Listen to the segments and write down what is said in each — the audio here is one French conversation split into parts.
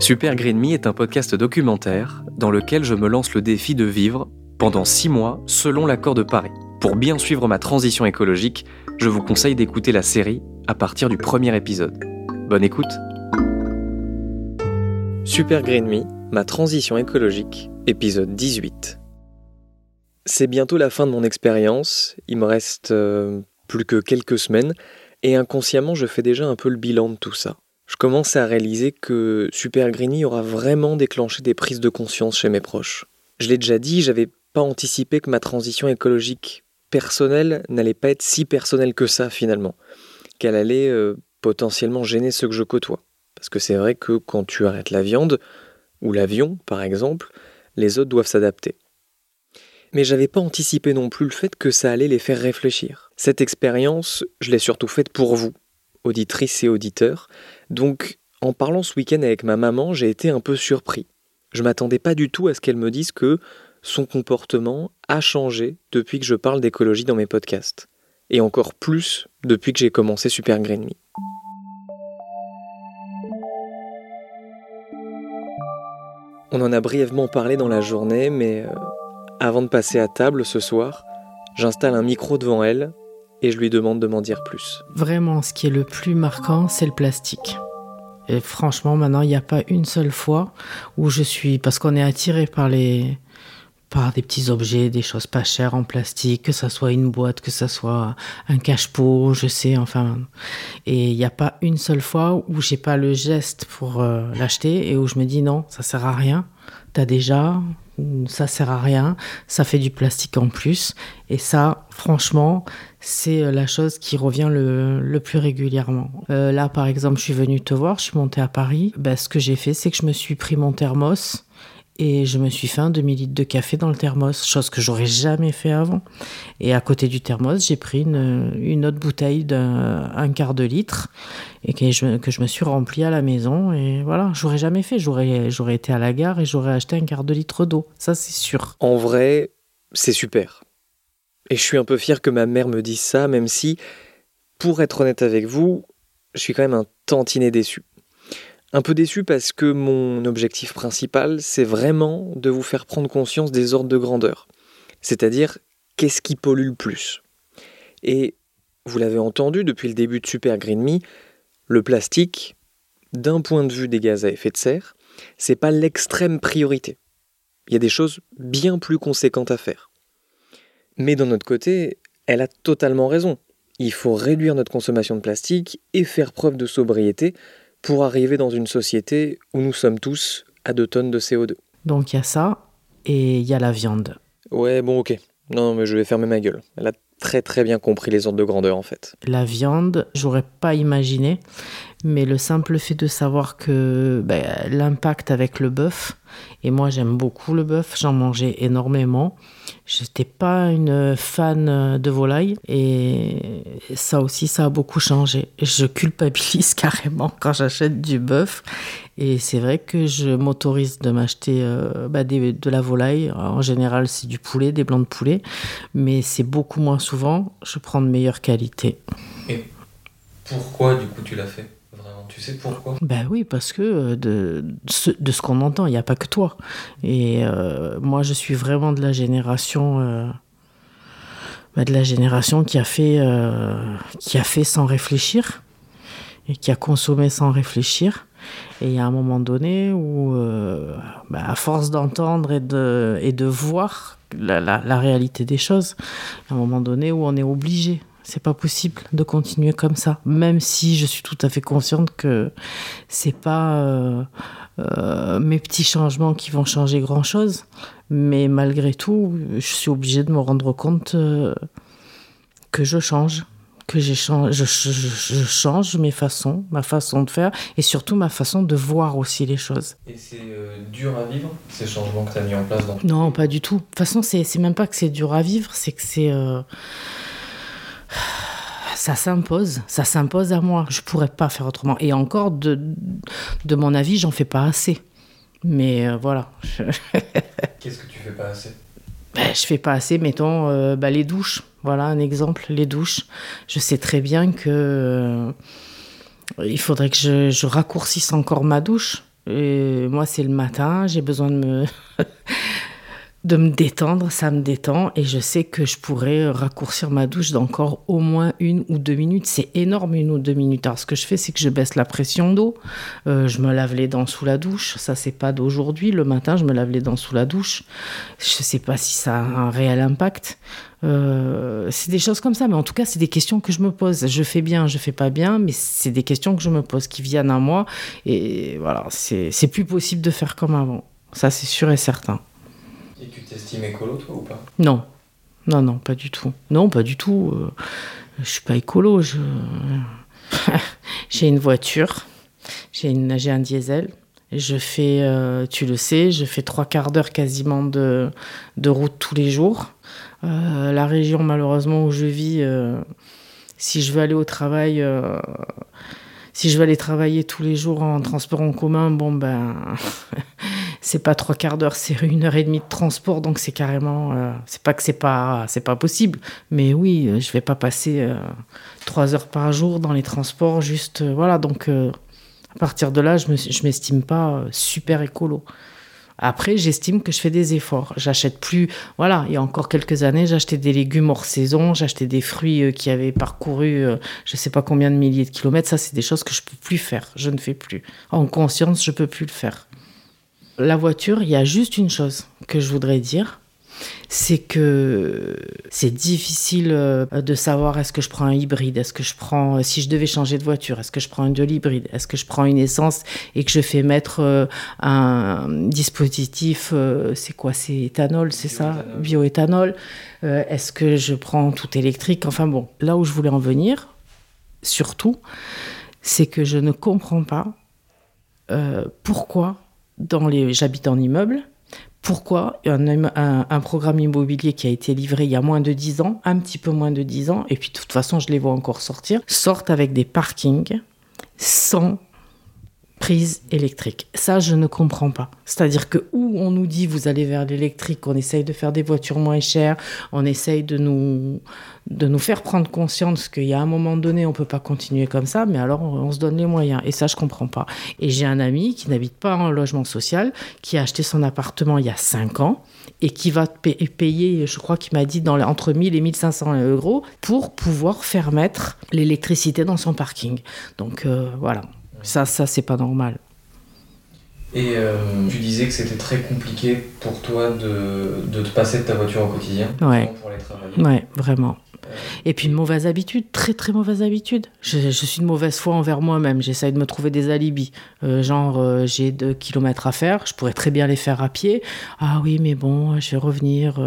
Super Green Me est un podcast documentaire dans lequel je me lance le défi de vivre pendant six mois selon l'accord de Paris. Pour bien suivre ma transition écologique, je vous conseille d'écouter la série à partir du premier épisode. Bonne écoute Super Green Me, ma transition écologique, épisode 18. C'est bientôt la fin de mon expérience, il me reste euh, plus que quelques semaines, et inconsciemment je fais déjà un peu le bilan de tout ça. Je commence à réaliser que Super Greeny aura vraiment déclenché des prises de conscience chez mes proches. Je l'ai déjà dit, j'avais pas anticipé que ma transition écologique personnelle n'allait pas être si personnelle que ça finalement, qu'elle allait euh, potentiellement gêner ceux que je côtoie. Parce que c'est vrai que quand tu arrêtes la viande, ou l'avion par exemple, les autres doivent s'adapter. Mais j'avais pas anticipé non plus le fait que ça allait les faire réfléchir. Cette expérience, je l'ai surtout faite pour vous, auditrices et auditeurs, donc en parlant ce week-end avec ma maman, j'ai été un peu surpris. Je m'attendais pas du tout à ce qu'elle me dise que son comportement a changé depuis que je parle d'écologie dans mes podcasts. Et encore plus depuis que j'ai commencé Super Green Me. On en a brièvement parlé dans la journée, mais euh, avant de passer à table ce soir, j'installe un micro devant elle et je lui demande de m'en dire plus. Vraiment, ce qui est le plus marquant, c'est le plastique. Et franchement, maintenant, il n'y a pas une seule fois où je suis... Parce qu'on est attiré par les par des petits objets, des choses pas chères en plastique, que ça soit une boîte, que ça soit un cache-pot, je sais, enfin. Et il n'y a pas une seule fois où j'ai pas le geste pour euh, l'acheter et où je me dis non, ça sert à rien. T'as déjà, ça sert à rien, ça fait du plastique en plus. Et ça, franchement, c'est euh, la chose qui revient le, plus régulièrement. Euh, là, par exemple, je suis venue te voir, je suis montée à Paris. Ben, ce que j'ai fait, c'est que je me suis pris mon thermos et je me suis fait un demi-litre de café dans le thermos, chose que j'aurais jamais fait avant. Et à côté du thermos, j'ai pris une, autre bouteille d'un quart de litre et que je, me suis rempli à la maison. Et voilà, j'aurais jamais fait. J'aurais, j'aurais été à la gare et j'aurais acheté un quart de litre d'eau. Ça, c'est sûr. En vrai, c'est super. Et je suis un peu fier que ma mère me dise ça, même si, pour être honnête avec vous, je suis quand même un tantinet déçu. Un peu déçu parce que mon objectif principal, c'est vraiment de vous faire prendre conscience des ordres de grandeur. C'est-à-dire, qu'est-ce qui pollue le plus? Et vous l'avez entendu depuis le début de Super Green Me, le plastique, d'un point de vue des gaz à effet de serre, c'est pas l'extrême priorité. Il y a des choses bien plus conséquentes à faire. Mais d'un autre côté, elle a totalement raison. Il faut réduire notre consommation de plastique et faire preuve de sobriété pour arriver dans une société où nous sommes tous à 2 tonnes de CO2. Donc il y a ça et il y a la viande. Ouais, bon, ok. Non, mais je vais fermer ma gueule. Elle a très très bien compris les ordres de grandeur en fait. La viande, j'aurais pas imaginé, mais le simple fait de savoir que ben, l'impact avec le bœuf, et moi j'aime beaucoup le bœuf, j'en mangeais énormément. J'étais pas une fan de volaille et ça aussi ça a beaucoup changé. Je culpabilise carrément quand j'achète du bœuf et c'est vrai que je m'autorise de m'acheter euh, bah, de la volaille. En général c'est du poulet, des blancs de poulet, mais c'est beaucoup moins souvent. Je prends de meilleure qualité. Et pourquoi du coup tu l'as fait tu sais pourquoi? Ben oui, parce que euh, de, de ce, qu'on entend, il n'y a pas que toi. Et euh, moi, je suis vraiment de la génération, euh, ben de la génération qui a fait, qui a fait sans réfléchir et qui a consommé sans réfléchir. Et il y a un moment donné où, ben à force d'entendre et de, et de voir la, la, réalité des choses, il y a un moment donné où on est obligé c'est pas possible de continuer comme ça, même si je suis tout à fait consciente que c'est pas euh, euh, mes petits changements qui vont changer grand chose, mais malgré tout, je suis obligée de me rendre compte euh, que je change, que j'ai changé, je, je, change mes façons, ma façon de faire et surtout ma façon de voir aussi les choses. Et c'est euh, dur à vivre ces changements que tu as mis en place dans Non, pas du tout. De toute façon, c'est même pas que c'est dur à vivre, c'est que c'est euh, ça s'impose, ça s'impose à moi. Je pourrais pas faire autrement. Et encore, de, de mon avis, j'en fais pas assez. Mais euh, voilà. Qu'est-ce que tu fais pas assez? Ben, Je fais pas assez, mettons, ben, les douches. Voilà un exemple, les douches. Je sais très bien que euh, il faudrait que je, je, raccourcisse encore ma douche. Et moi, c'est le matin, j'ai besoin de me de me détendre, ça me détend et je sais que je pourrais raccourcir ma douche d'encore au moins une ou deux minutes. C'est énorme une ou deux minutes. Alors ce que je fais, c'est que je baisse la pression d'eau, euh, je me lave les dents sous la douche. Ça, c'est pas d'aujourd'hui. Le matin, je me lave les dents sous la douche. Je sais pas si ça a un réel impact. Euh, c'est des choses comme ça, mais en tout cas, c'est des questions que je me pose. Je fais bien, je fais pas bien, mais c'est des questions que je me pose qui viennent à moi. Et voilà, c'est plus possible de faire comme avant. Ça, c'est sûr et certain. T'estimes écolo, toi, ou pas? Non. Non, non, pas du tout. Non, pas du tout. Euh, je suis pas écolo. Je... j'ai une voiture. J'ai un diesel. Je fais, euh, tu le sais, je fais trois quarts d'heure quasiment de, de route tous les jours. Euh, la région, malheureusement, où je vis, si je veux aller au travail, si je veux aller travailler tous les jours en transport en commun, bon ben, c'est pas trois quarts d'heure, c'est une heure et demie de transport, donc c'est carrément, euh, c'est pas que c'est pas, c'est pas possible, mais oui, euh, je vais pas passer euh, trois heures par jour dans les transports, juste, voilà, donc à partir de là, je, me, je m'estime pas super écolo. Après, j'estime que je fais des efforts. J'achète plus. Voilà, il y a encore quelques années, j'achetais des légumes hors saison, j'achetais des fruits qui avaient parcouru je sais pas combien de milliers de kilomètres. Ça, c'est des choses que je peux plus faire. Je ne fais plus. En conscience, je peux plus le faire la voiture, il y a juste une chose que je voudrais dire. C'est que c'est difficile euh, de savoir est-ce que je prends un hybride, est-ce que je prends, euh, si je devais changer de voiture, est-ce que je prends un de l'hybride, est-ce que je prends une essence et que je fais mettre euh, un dispositif, c'est quoi, c'est éthanol, c'est ça, bioéthanol, est-ce que je prends tout électrique, enfin bon, là où je voulais en venir, surtout, c'est que je ne comprends pas pourquoi dans les, j'habite en immeuble. Pourquoi un, programme immobilier qui a été livré il y a moins de 10 ans, un petit peu moins de 10 ans, et puis de toute façon je les vois encore sortir, sortent avec des parkings sans électrique. Ça, je ne comprends pas. C'est-à-dire que où on nous dit vous allez vers l'électrique, on essaye de faire des voitures moins chères, on essaye de nous, de nous faire prendre conscience qu'il y a un moment donné, on peut pas continuer comme ça, mais alors on, se donne les moyens. Et ça, je comprends pas. Et j'ai un ami qui n'habite pas en logement social, qui a acheté son appartement il y a 5 ans et qui va payer, je crois qu'il m'a dit, dans, entre 1000 et 1500 euros pour pouvoir faire mettre l'électricité dans son parking. Donc euh, voilà. Ça, ça c'est pas normal. Et euh, tu disais que c'était très compliqué pour toi de, de, te passer de ta voiture au quotidien ouais. pour aller travailler. Ouais, vraiment. Euh, et puis une mauvaise habitude, très très mauvaise habitude. Je, je suis de mauvaise foi envers moi-même. J'essaye de me trouver des alibis. Euh, genre, j'ai deux kilomètres à faire, je pourrais très bien les faire à pied. Ah oui, mais bon, je vais revenir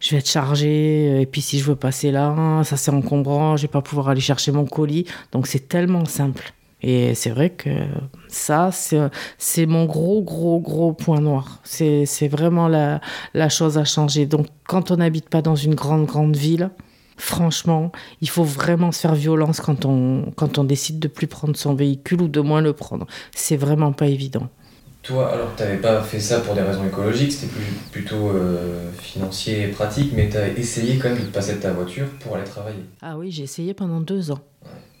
je vais être chargé, et puis si je veux passer là, ça c'est encombrant, je vais pas pouvoir aller chercher mon colis. Donc c'est tellement simple. Et c'est vrai que ça, c'est mon gros, gros, gros point noir. C'est vraiment la, la chose à changer. Donc, quand on n'habite pas dans une grande, grande ville, franchement, il faut vraiment se faire violence quand on, quand on décide de plus prendre son véhicule ou de moins le prendre. C'est vraiment pas évident. Toi, alors tu n'avais pas fait ça pour des raisons écologiques, c'était plutôt euh, financier et pratique, mais tu as essayé quand même de passer de ta voiture pour aller travailler. Ah oui, j'ai essayé pendant deux ans.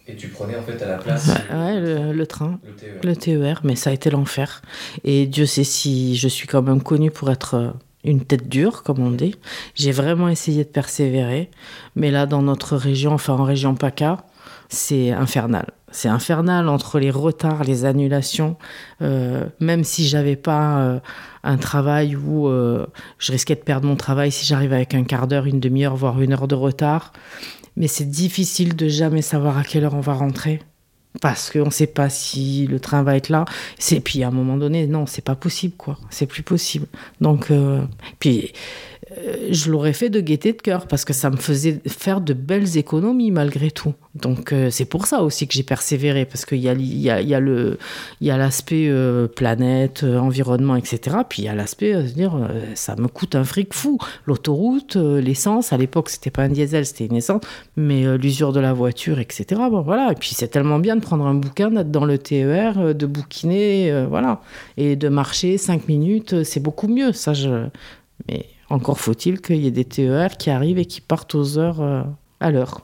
Et tu prenais en fait à la place ouais, le, train, le TER. le TER, mais ça a été l'enfer. Et Dieu sait si je suis quand même connue pour être euh, une tête dure, comme on dit. J'ai vraiment essayé de persévérer, mais là, dans notre région, enfin en région PACA, c'est infernal. C'est infernal entre les retards, les annulations. Euh, même si j'avais pas euh, un travail où je risquais de perdre mon travail si j'arrive avec un quart d'heure, une demi-heure, voire une heure de retard, mais c'est difficile de jamais savoir à quelle heure on va rentrer parce qu'on ne sait pas si le train va être là. Et puis à un moment donné, non, c'est pas possible, quoi. C'est plus possible. Donc, euh, puis je l'aurais fait de gaieté de cœur parce que ça me faisait faire de belles économies malgré tout. Donc euh, c'est pour ça aussi que j'ai persévéré parce qu'il y a, y a, y a l'aspect euh, planète, euh, environnement, etc. Puis il y a l'aspect dire ça me coûte un fric fou. L'autoroute, l'essence, à l'époque c'était pas un diesel, c'était une essence, mais l'usure de la voiture, etc. Bon voilà. Et puis c'est tellement bien de prendre un bouquin, d'être dans le TER, de bouquiner, voilà, et de marcher cinq minutes, c'est beaucoup mieux. Ça je mais encore faut-il qu'il y ait des TER qui arrivent et qui partent aux heures euh, à l'heure.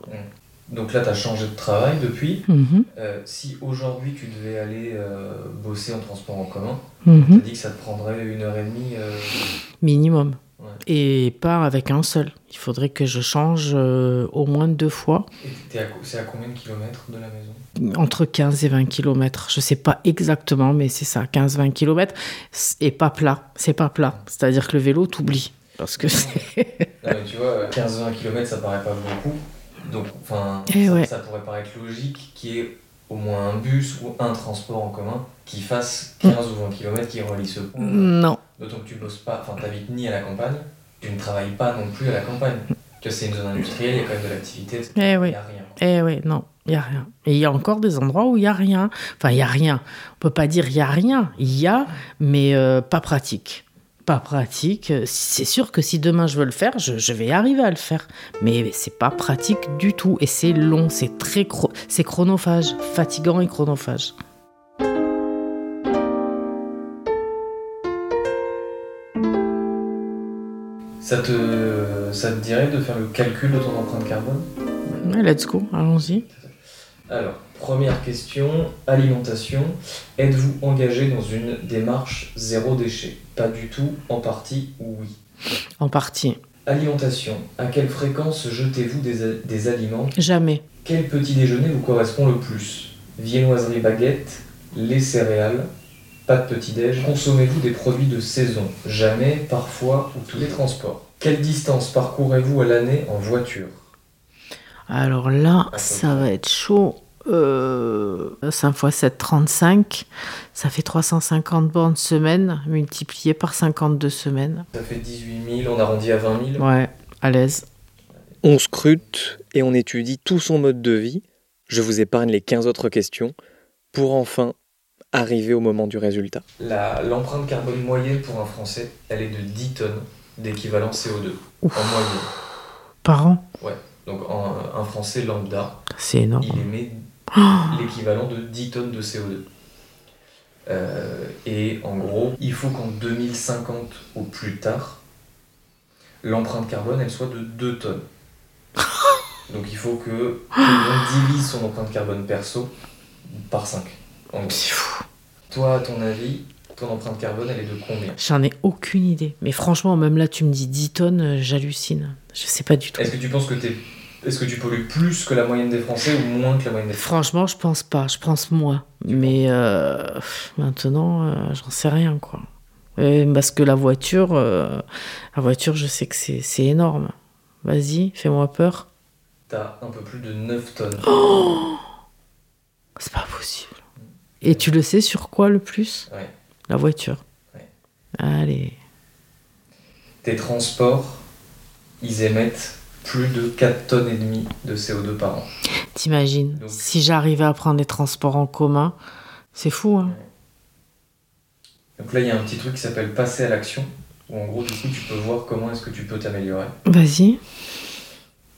Donc là, tu as changé de travail depuis. Mhm, Euh, si aujourd'hui tu devais aller euh, bosser en transport en commun, mhm. tu as dit que ça te prendrait une heure et demie. Minimum. Ouais. Et pas avec un seul. Il faudrait que je change au moins deux fois, c'est à combien de kilomètres de la maison? Entre 15 et 20 km. Je sais pas exactement, mais c'est ça, 15-20 km. Et pas plat. C'est pas plat. C'est-à-dire que le vélo t'oublie. Parce que c'est. Non, mais tu vois, 15-20 km, ça paraît pas beaucoup. Donc, enfin, Eh ça, ouais. ça pourrait paraître logique qu'il y ait au moins un bus ou un transport en commun qui fasse 15 ou 20 km qui relie ce point. Non. D'autant que tu bosses pas, enfin, t'habites ni à la campagne, tu ne travailles pas non plus à la campagne. Que c'est une zone industrielle, il y a quand même de l'activité, etc. Eh Il oui. n'y a rien. Eh oui, non, il y a rien. Et il y a encore des endroits où il y a rien. Enfin, il y a rien. On peut pas dire il y a rien. Il y a, mais euh, pas pratique. Pas pratique. C'est sûr que si demain je veux le faire, je, je vais arriver à le faire. Mais c'est pas pratique du tout. Et c'est long, c'est très c'est chronophage, fatigant et chronophage. Ça te, ça te dirait de faire le calcul de ton empreinte carbone? Ouais, let's go, allons-y. Alors, première question, alimentation. Êtes-vous engagé dans une démarche zéro déchet? Pas du tout, en partie, oui. En partie. Alimentation. À quelle fréquence jetez-vous des, des aliments? Jamais. Quel petit déjeuner vous correspond le plus? Viennoiserie baguette, lait céréales, pas de petit-déj. Consommez-vous des produits de saison? Jamais, parfois ou tous les transports? Quelle distance parcourez-vous à l'année en voiture? Alors là, ça va être chaud. Euh, 5 x 7, 35. Ça fait 350 bornes semaine, multiplié par 52 semaines. Ça fait 18 000, on arrondit à 20 000. Ouais, à l'aise. On scrute et on étudie tout son mode de vie. Je vous épargne les 15 autres questions pour enfin arriver au moment du résultat. L'empreinte carbone moyenne pour un Français, elle est de 10 tonnes d'équivalent CO2 Ouf. en moyenne. Par an, Donc en- un Français lambda, c'est énorme. il émet l'équivalent de 10 tonnes de CO2. Euh, et en gros, il faut qu'en 2050 au plus tard, l'empreinte carbone elle soit de 2 tonnes. Donc il faut que tout le monde divise son empreinte carbone perso par 5. En gros. C'est fou. Toi, à ton avis, ton empreinte carbone elle est de combien? J'en ai aucune idée. Mais franchement, même là, tu me dis 10 tonnes, euh, j'hallucine. Je sais pas du tout. Est-ce que tu penses que t'es est-ce que tu pollues plus que la moyenne des Français ou moins que la moyenne des Français? Franchement, je pense pas. Je pense moins. Mais euh, maintenant, euh, j'en sais rien, quoi. Parce que la voiture, euh, la voiture, je sais que c'est c'est énorme. Vas-y, fais-moi peur. T'as un peu plus de 9 tonnes. C'est pas possible. Et tu le sais sur quoi le plus? Ouais. La voiture. Ouais. Allez. Tes transports, ils émettent plus de 4 tonnes et demie de CO2 par an. T'imagines, Donc- si j'arrivais à prendre les transports en commun, c'est fou, hein Donc là, il y a un petit truc qui s'appelle passer à l'action, où en gros, du coup, tu peux voir comment est-ce que tu peux t'améliorer. Vas-y.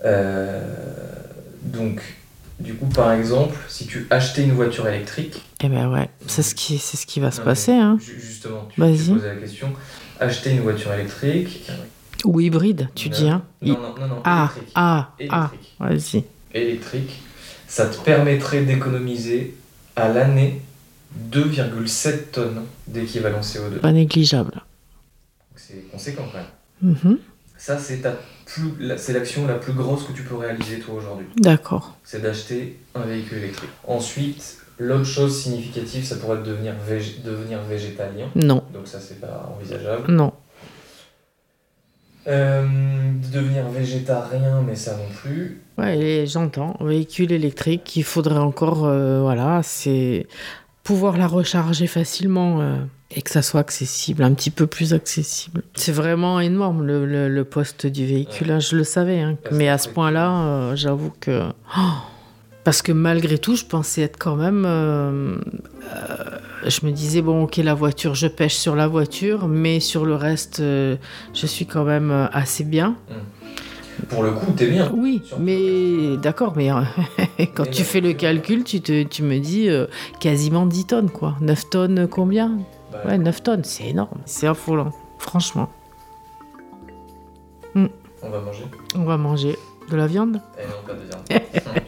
Euh, donc, du coup, par exemple, si tu achetais une voiture électrique, Eh ben ouais, c'est ce qui, c'est ce qui va se Non, passer, hein. ju- justement, tu, Vas-y. tu posais la question, acheter une voiture électrique. Ou hybride, tu Non, dis, hein Non, non, non, non, Ah, électrique. ah, ah, Électrique. vas-y. électrique, ça te permettrait d'économiser à l'année 2,7 tonnes d'équivalent CO2. Pas négligeable. C'est conséquent quand même. Mhm. Ça, c'est ta plus, c'est l'action la plus grosse que tu peux réaliser toi aujourd'hui. D'accord. C'est d'acheter un véhicule électrique. Ensuite, l'autre chose significative, ça pourrait devenir, vég- devenir végétalien. Non, Donc ça, c'est pas envisageable. non. Euh, de devenir végétarien, mais ça non plus. Ouais, j'entends. Véhicule électrique, il faudrait encore, euh, voilà, c'est pouvoir la recharger facilement. euh, et que ça soit accessible, un petit peu plus accessible. C'est vraiment énorme le, le, poste du véhicule, hein, je le savais, hein. mais à ce point-là, j'avoue que... Oh, parce que malgré tout, je pensais être quand même... Euh, euh, je me disais, bon, ok, la voiture, je pêche sur la voiture, mais sur le reste, je suis quand même assez bien. Mmh. Pour le coup, t'es bien. Oui, mais d'accord, mais quand tu fais le calcul, tu, te, tu me dis quasiment 10 tonnes, quoi. 9 tonnes combien? Bah, ouais, 9 tonnes, c'est énorme. C'est affolant, franchement. Hmm. On va manger On va manger de la viande? Eh non, pas de viande.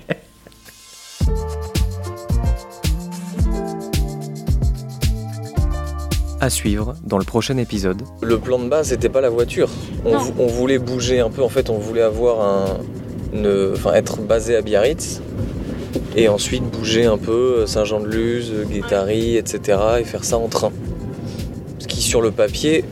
à suivre dans le prochain épisode. Le plan de base, c'était pas la voiture. On, voulait bouger un peu, en fait, on voulait avoir un. enfin, être basé à Biarritz et ensuite bouger un peu Saint-Jean-de-Luz, Guétari, etc. et faire ça en train sur le papier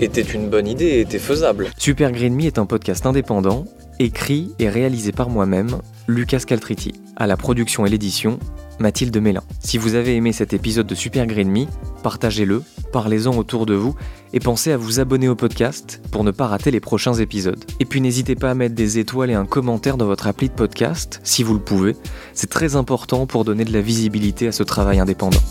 était une bonne idée et était faisable. Super Green Me est un podcast indépendant, écrit et réalisé par moi-même, Lucas Caltriti. À la production et l'édition, Mathilde Mélin. Si vous avez aimé cet épisode de Super Green Me, partagez-le, parlez-en autour de vous et pensez à vous abonner au podcast pour ne pas rater les prochains épisodes. Et puis n'hésitez pas à mettre des étoiles et un commentaire dans votre appli de podcast, si vous le pouvez. C'est très important pour donner de la visibilité à ce travail indépendant.